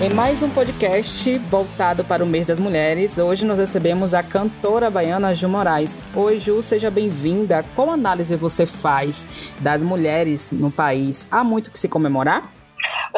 Em mais um podcast voltado para o mês das mulheres, hoje nós recebemos a cantora baiana Ju Moraes. Oi, Ju, seja bem-vinda. Qual análise você faz das mulheres no país? Há muito que se comemorar?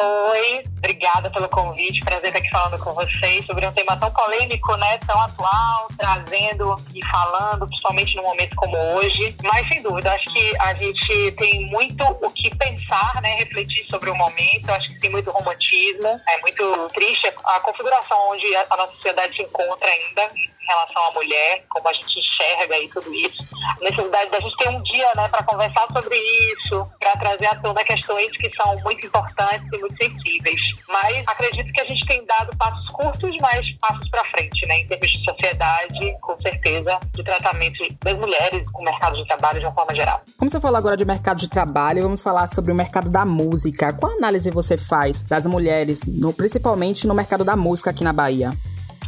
Oi, obrigada pelo convite. Prazer estar aqui falando com vocês sobre um tema tão polêmico, né? Tão atual, trazendo e falando, principalmente num momento como hoje. Mas sem dúvida, acho que a gente tem muito o que pensar, né? Refletir sobre o momento. Acho que tem muito romantismo. É muito triste a configuração onde a nossa sociedade se encontra ainda relação à mulher, como a gente enxerga aí tudo isso. A necessidade da gente ter um dia né, para conversar sobre isso, para trazer à tona questões que são muito importantes e muito sensíveis. Mas acredito que a gente tem dado passos curtos, mas passos para frente, né, em termos de sociedade, com certeza, de tratamento das mulheres com o mercado de trabalho de uma forma geral. Como você falou agora de mercado de trabalho, vamos falar sobre o mercado da música. Qual análise você faz das mulheres, no, principalmente no mercado da música aqui na Bahia?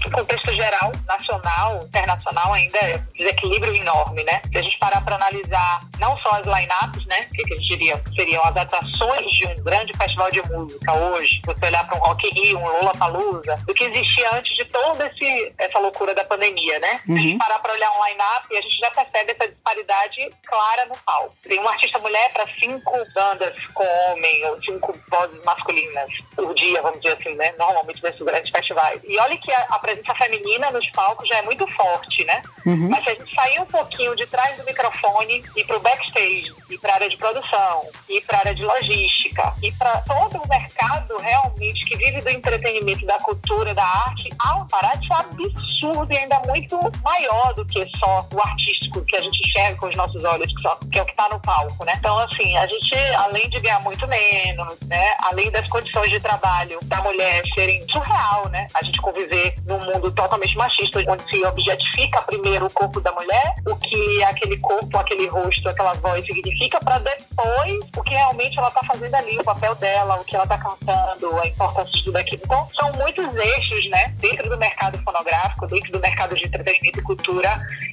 No contexto geral, nacional, internacional, ainda é um desequilíbrio enorme, né? Se a gente parar para analisar não só as line-ups, né? Que, que a gente diria seriam as atrações de um grande festival de música hoje, você olhar para um Rock Rio, um Lola Palusa, do que existia antes de toda essa loucura da pandemia, né? Uhum. Se a gente parar para olhar um line-up, a gente já percebe essa disparidade clara no palco. Tem uma artista mulher para cinco bandas com homem ou cinco vozes masculinas por dia, vamos dizer assim, né? Normalmente nesses grandes festivais. E olha que a, a presença feminina nos palcos já é muito forte, né? Uhum. Mas se a gente sair um pouquinho de trás do microfone e para o backstage, e para a área de produção, e para a área de logística, e para todo o mercado realmente que vive do entretenimento, da cultura, da arte, há um parate absurdo e ainda muito maior do que só o artístico que a gente enxerga com os nossos olhos, que, só, que é o que está no palco, né? Então, assim, a gente, além de ganhar muito menos, né? Além das condições de trabalho da mulher serem surreal, né? A gente conviver num mundo totalmente machista, onde se objetifica primeiro o corpo da mulher, o que aquele corpo, aquele rosto, aquela voz significa, para depois o que realmente ela está fazendo ali, o papel dela, o que ela está cantando, a importância de tudo aquilo. Então, são muitos eixos, né, dentro do mercado fonográfico, dentro do mercado de entretenimento e cultura,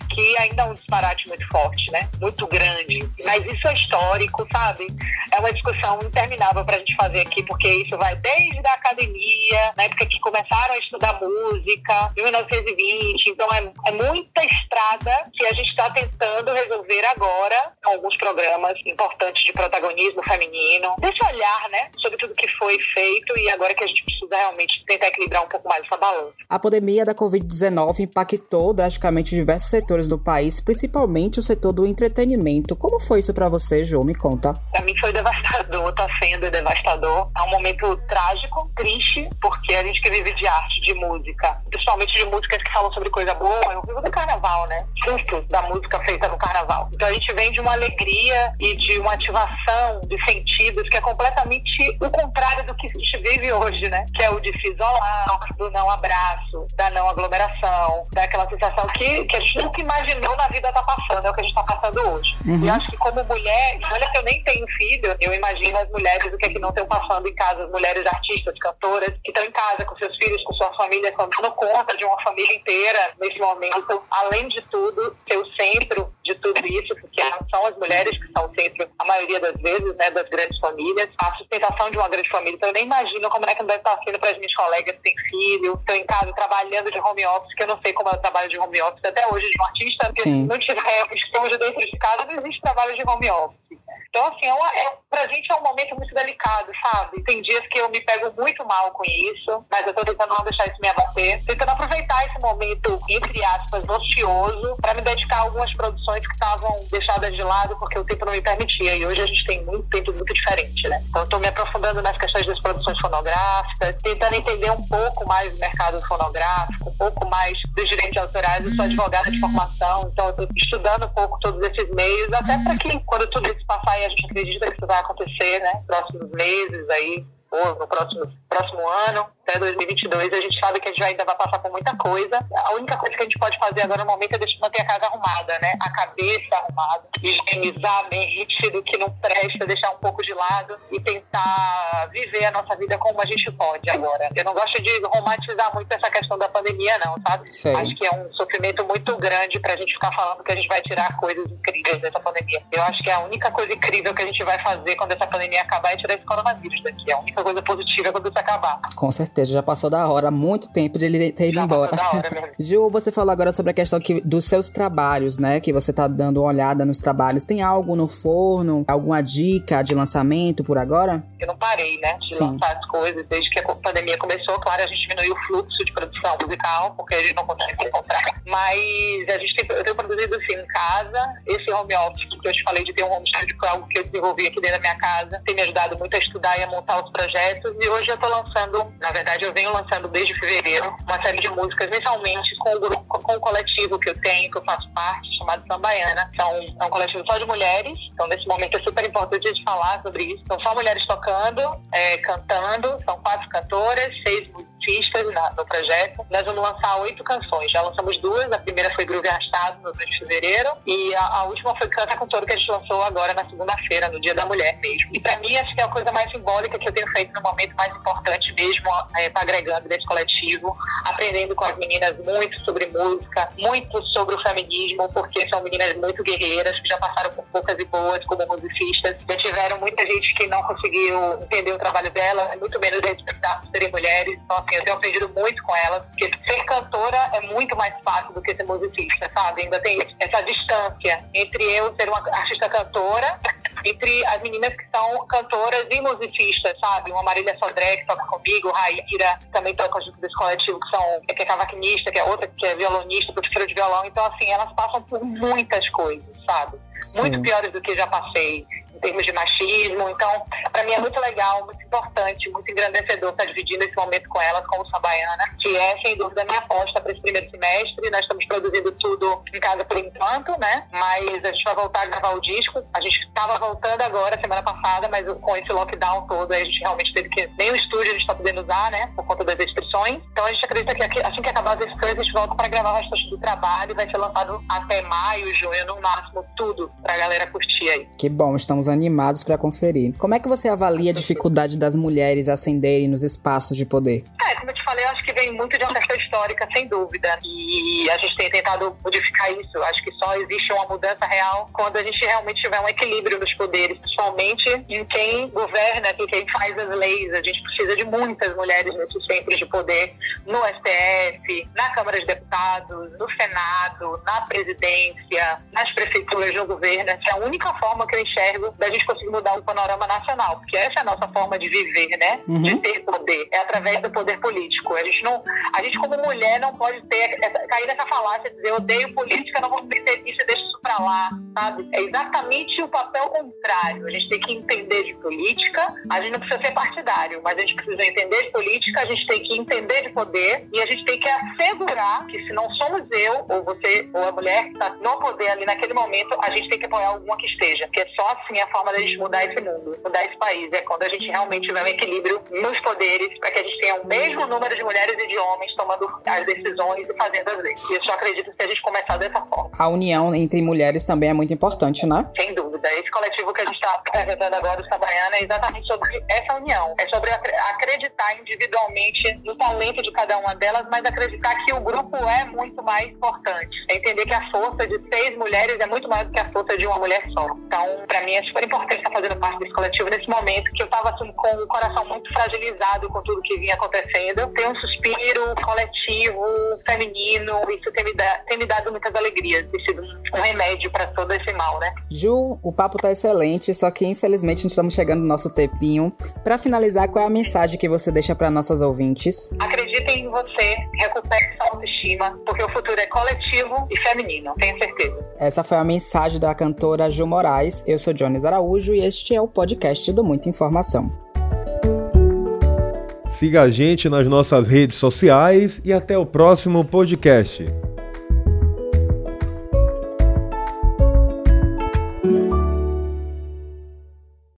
que ainda é um disparate muito forte, né? Muito grande. Mas isso é histórico, sabe? É uma discussão interminável para a gente fazer aqui, porque isso vai desde a academia, na época que começaram a estudar música, em 1920. Então é, é muita estrada que a gente está tentando resolver agora com alguns programas importantes de protagonismo feminino. Desse olhar, né? Sobre tudo que foi feito e agora que a gente precisa realmente tentar equilibrar um pouco mais essa balança. A pandemia da Covid-19 impactou drasticamente diversos setores do país, principalmente o setor do entretenimento. Como foi isso para você, Jô? Me conta. Para mim foi devastador, tá sendo devastador. É um momento trágico, triste, porque a gente que vive de arte, de música, principalmente de músicas que falam sobre coisa boa, eu vivo do carnaval, né? Fruto da música feita no carnaval. Então a gente vem de uma alegria e de uma ativação de sentidos que é completamente o contrário do que a gente vive hoje, né? Que é o de se isolar, do não abraço, da não aglomeração, daquela sensação que, que a gente nunca imaginou na vida tá passando, é o que a gente tá passando hoje. Uhum. E eu acho que como mulher, olha que eu nem tenho filho, eu imagino as mulheres o que é que não estão passando em casa, as mulheres artistas, cantoras, que estão em casa com seus filhos, com sua família, dando conta de uma família inteira nesse momento. Além de tudo, ser o centro de tudo isso, porque são as mulheres que são centro, a maioria das vezes, né, das grandes famílias. A sustentação de uma grande família. Então, eu nem imagino como é que deve estar sendo para as minhas colegas que têm filho, estão em casa trabalhando de home office, que eu não sei como é o trabalho de home office até hoje de um artista, porque Sim. não tiver estúdio dentro de casa, não existe trabalho de home office. Então, assim, é uma, é, pra gente é um momento muito delicado, sabe? Tem dias que eu me pego muito mal com isso, mas eu tô tentando não deixar isso me abater. Tentando aproveitar esse momento, entre aspas, ocioso, para me dedicar a algumas produções que estavam deixadas de lado porque o tempo não me permitia. E hoje a gente tem muito tempo muito diferente, né? Então, eu tô me aprofundando nas questões das produções fonográficas, tentando entender um pouco mais do mercado fonográfico, um pouco mais dos direitos autorais. Eu sou advogada de formação, então eu tô estudando um pouco todos esses meios, até para que, quando tudo isso passar e a gente acredita que isso vai acontecer, né? Próximos meses aí, ou no próximo, próximo ano, até 2022, a gente sabe que a gente ainda vai passar por muita coisa. A única coisa que a gente pode fazer agora no momento é deixar, manter a casa arrumada, né? A cabeça arrumada, higienizar bem do que não presta, deixar um pouco de lado e tentar viver a nossa vida como a gente pode agora. Eu não gosto de romantizar muito essa questão da pandemia, não, sabe? Sei. Acho que é um sofrimento muito grande pra gente ficar falando que a gente vai tirar coisas incríveis dessa pandemia. Eu acho que a única coisa incrível que a gente vai fazer quando essa pandemia acabar é tirar esse coronavírus daqui. É a única coisa positiva quando isso acabar. Com certeza, já passou da hora, há muito tempo de ele ter ido já embora. Mesmo. Gil, você falou agora sobre a questão que, dos seus trabalhos, né? Que você tá dando uma olhada nos trabalhos. Tem algo no forno? Alguma dica de lançamento por agora? Eu não parei, né? De Sim. lançar as coisas desde que a pandemia começou. Claro, a gente diminuiu o fluxo de produção musical, porque a gente não consegue encontrar. Mas a gente tem, eu tenho produzido assim em casa. Esse home office que eu te falei de ter um home studio foi algo que eu desenvolvi aqui dentro da minha casa. Tem me ajudado muito a estudar e a montar os projetos. E hoje eu tô lançando, na verdade eu venho lançando desde fevereiro, uma série de músicas mensalmente com o grupo, com o coletivo que eu tenho, que eu faço parte, chamado Sambaiana. São, é um coletivo só de mulheres. Então nesse momento é super importante de falar sobre isso. São só mulheres tocando, é, cantando. São quatro cantoras, seis artistas no projeto. Nós vamos lançar oito canções. Já lançamos duas. A primeira foi Groove Arrastado, no mês de fevereiro. E a, a, última foi Canta com Todo, que a gente lançou agora na segunda-feira, no Dia da Mulher mesmo. E para mim, acho que é a coisa mais simbólica que eu tenho feito no momento mais importante mesmo, é, tá agregando nesse coletivo, aprendendo com as meninas muito sobre música, muito sobre o feminismo, porque são meninas muito guerreiras, que já passaram por poucas e boas como musicistas. Já tiveram muita gente que não conseguiu entender o trabalho delas, muito menos respeitar por serem mulheres. Então, assim, eu tenho aprendido muito com elas, porque ser cantora é muito mais fácil do que ser musicista, sabe? Ainda tem essa distância entre eu ser uma artista cantora entre as meninas que são cantoras e musicistas, sabe? Uma Marília Sodré, que toca comigo, Raíra, também toca junto desse coletivo, que, são, que é cavaquinista, que é outra que é violonista, professora de violão. Então, assim, elas passam por muitas coisas, sabe? Muito Sim. piores do que já passei termos de machismo. Então, para mim é muito legal, muito importante, muito engrandecedor estar dividindo esse momento com elas, como Sabaiana, que é, sem dúvida, a minha aposta para esse primeiro semestre. Nós estamos produzindo tudo em casa por enquanto, né? Mas a gente vai voltar a gravar o disco. A gente estava voltando agora, semana passada, mas com esse lockdown todo, a gente realmente teve que. Nem o estúdio a gente está podendo usar, né? Por conta das restrições. Então a gente acredita que assim que acabar as restrições, a gente volta para gravar o resto do trabalho e vai ser lançado até maio, junho, no máximo, tudo para a galera curtir aí. Que bom, estamos animados para conferir. Como é que você avalia a dificuldade das mulheres ascenderem nos espaços de poder? É, como eu vem muito de uma questão histórica, sem dúvida. E a gente tem tentado modificar isso. Acho que só existe uma mudança real quando a gente realmente tiver um equilíbrio nos poderes, principalmente em quem governa, em quem faz as leis. A gente precisa de muitas mulheres nesses centros de poder, no STF, na Câmara de Deputados, no Senado, na presidência, nas prefeituras, no governo. Essa é a única forma que eu enxergo da gente conseguir mudar o panorama nacional, porque essa é a nossa forma de viver, né? Uhum. De ter poder. É através do poder político. A gente não, a gente como mulher não pode ter cair nessa falácia de dizer eu odeio política, não vou meter isso, deixa pra lá, sabe? É exatamente o papel contrário. A gente tem que entender de política. A gente não precisa ser partidário, mas a gente precisa entender de política. A gente tem que entender de poder e a gente tem que assegurar que se não somos eu ou você ou a mulher que está no poder ali naquele momento, a gente tem que apoiar alguma que esteja, porque é só assim a forma da gente mudar esse mundo, mudar esse país. É quando a gente realmente tiver um equilíbrio nos poderes para que a gente tenha o mesmo número de mulheres e de homens tomando as decisões e fazendo as leis. E eu só acredito que a gente começar dessa forma. A união entre mulheres também é muito importante, né? Sem dúvida. Esse coletivo que a gente está apresentando agora, o Sabaiana, é exatamente sobre essa união. É sobre acreditar individualmente no talento de cada uma delas, mas acreditar que o grupo é muito mais importante. É entender que a força de seis mulheres é muito mais do que a força de uma mulher só. Então, para mim, é super importante estar fazendo parte desse coletivo nesse momento que eu estava assim, com o coração muito fragilizado com tudo que vinha acontecendo. Tem um suspiro coletivo, feminino, isso tem me, tem me dado muitas alegrias, tem sido um remédio para todo esse mal, né? Ju, o papo tá excelente, só que infelizmente estamos chegando no nosso tempinho. Para finalizar, qual é a mensagem que você deixa para nossas ouvintes? Acreditem em você, recupere sua autoestima, porque o futuro é coletivo e feminino, tenho certeza. Essa foi a mensagem da cantora Ju Moraes. Eu sou Jones Araújo e este é o podcast do Muita Informação. Siga a gente nas nossas redes sociais e até o próximo podcast.